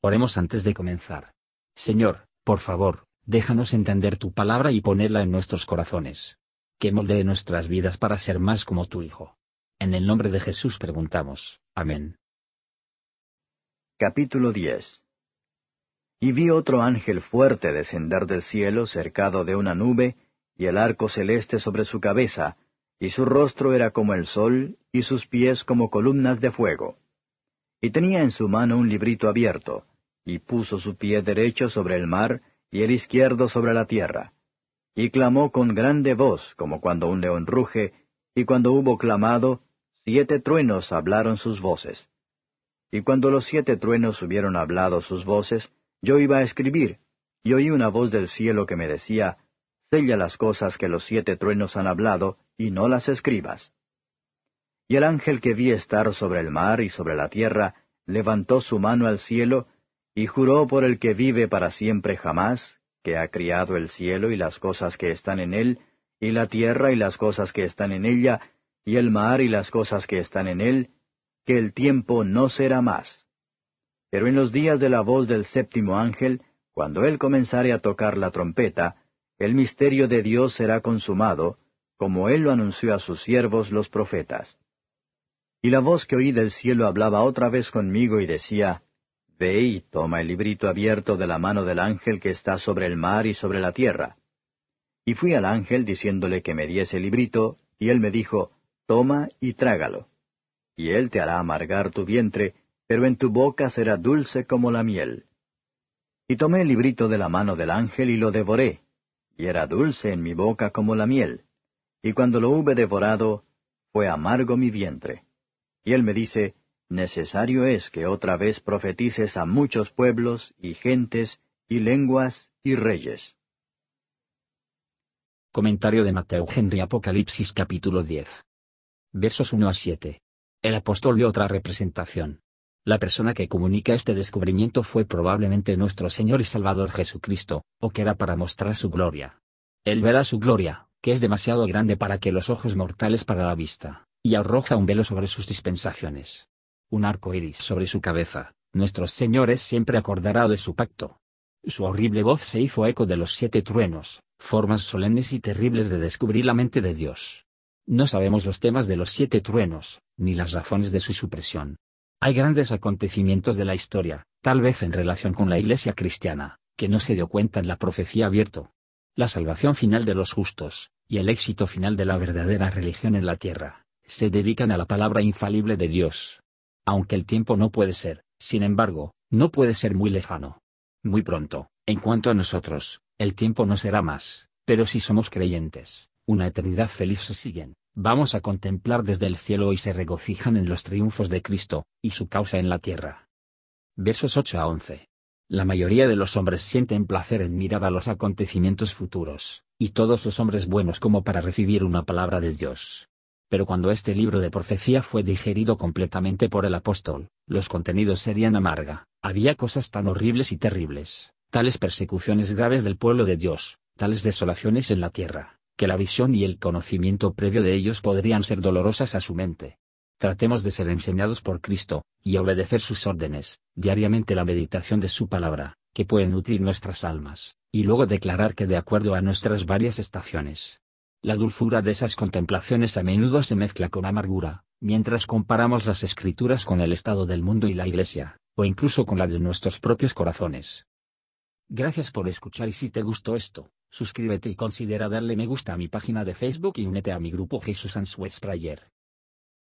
Oremos antes de comenzar. Señor, por favor, déjanos entender tu palabra y ponerla en nuestros corazones. Que moldee nuestras vidas para ser más como tu Hijo. En el nombre de Jesús preguntamos. Amén. Capítulo 10 Y vi otro ángel fuerte descender del cielo cercado de una nube, y el arco celeste sobre su cabeza, y su rostro era como el sol, y sus pies como columnas de fuego. Y tenía en su mano un librito abierto, y puso su pie derecho sobre el mar, y el izquierdo sobre la tierra. Y clamó con grande voz, como cuando un león ruge, y cuando hubo clamado, siete truenos hablaron sus voces. Y cuando los siete truenos hubieron hablado sus voces, yo iba a escribir, y oí una voz del cielo que me decía, Sella las cosas que los siete truenos han hablado, y no las escribas. Y el ángel que vi estar sobre el mar y sobre la tierra, levantó su mano al cielo, y juró por el que vive para siempre jamás, que ha criado el cielo y las cosas que están en él, y la tierra y las cosas que están en ella, y el mar y las cosas que están en él, que el tiempo no será más. Pero en los días de la voz del séptimo ángel, cuando él comenzare a tocar la trompeta, el misterio de Dios será consumado, como él lo anunció a sus siervos los profetas. Y la voz que oí del cielo hablaba otra vez conmigo y decía, Ve y toma el librito abierto de la mano del ángel que está sobre el mar y sobre la tierra. Y fui al ángel diciéndole que me diese el librito, y él me dijo, Toma y trágalo. Y él te hará amargar tu vientre, pero en tu boca será dulce como la miel. Y tomé el librito de la mano del ángel y lo devoré, y era dulce en mi boca como la miel. Y cuando lo hube devorado, fue amargo mi vientre. Y él me dice, Necesario es que otra vez profetices a muchos pueblos y gentes y lenguas y reyes. Comentario de Mateo Henry Apocalipsis capítulo 10. Versos 1 a 7. El apóstol vio otra representación. La persona que comunica este descubrimiento fue probablemente nuestro Señor y Salvador Jesucristo, o que era para mostrar su gloria. Él verá su gloria, que es demasiado grande para que los ojos mortales para la vista y arroja un velo sobre sus dispensaciones. Un arco iris sobre su cabeza, nuestros señores siempre acordará de su pacto. Su horrible voz se hizo eco de los siete truenos, formas solemnes y terribles de descubrir la mente de Dios. No sabemos los temas de los siete truenos, ni las razones de su supresión. Hay grandes acontecimientos de la historia, tal vez en relación con la iglesia cristiana, que no se dio cuenta en la profecía abierto. La salvación final de los justos, y el éxito final de la verdadera religión en la tierra, se dedican a la palabra infalible de Dios. Aunque el tiempo no puede ser, sin embargo, no puede ser muy lejano. Muy pronto, en cuanto a nosotros, el tiempo no será más, pero si somos creyentes, una eternidad feliz se siguen, vamos a contemplar desde el cielo y se regocijan en los triunfos de Cristo, y su causa en la tierra. Versos 8 a 11. La mayoría de los hombres sienten placer en mirar a los acontecimientos futuros, y todos los hombres buenos como para recibir una palabra de Dios. Pero cuando este libro de profecía fue digerido completamente por el apóstol, los contenidos serían amarga, había cosas tan horribles y terribles, tales persecuciones graves del pueblo de Dios, tales desolaciones en la tierra, que la visión y el conocimiento previo de ellos podrían ser dolorosas a su mente. Tratemos de ser enseñados por Cristo, y obedecer sus órdenes, diariamente la meditación de su palabra, que puede nutrir nuestras almas, y luego declarar que de acuerdo a nuestras varias estaciones, la dulzura de esas contemplaciones a menudo se mezcla con amargura, mientras comparamos las escrituras con el estado del mundo y la iglesia, o incluso con la de nuestros propios corazones. Gracias por escuchar y si te gustó esto, suscríbete y considera darle me gusta a mi página de Facebook y únete a mi grupo Jesús Answers Prayer.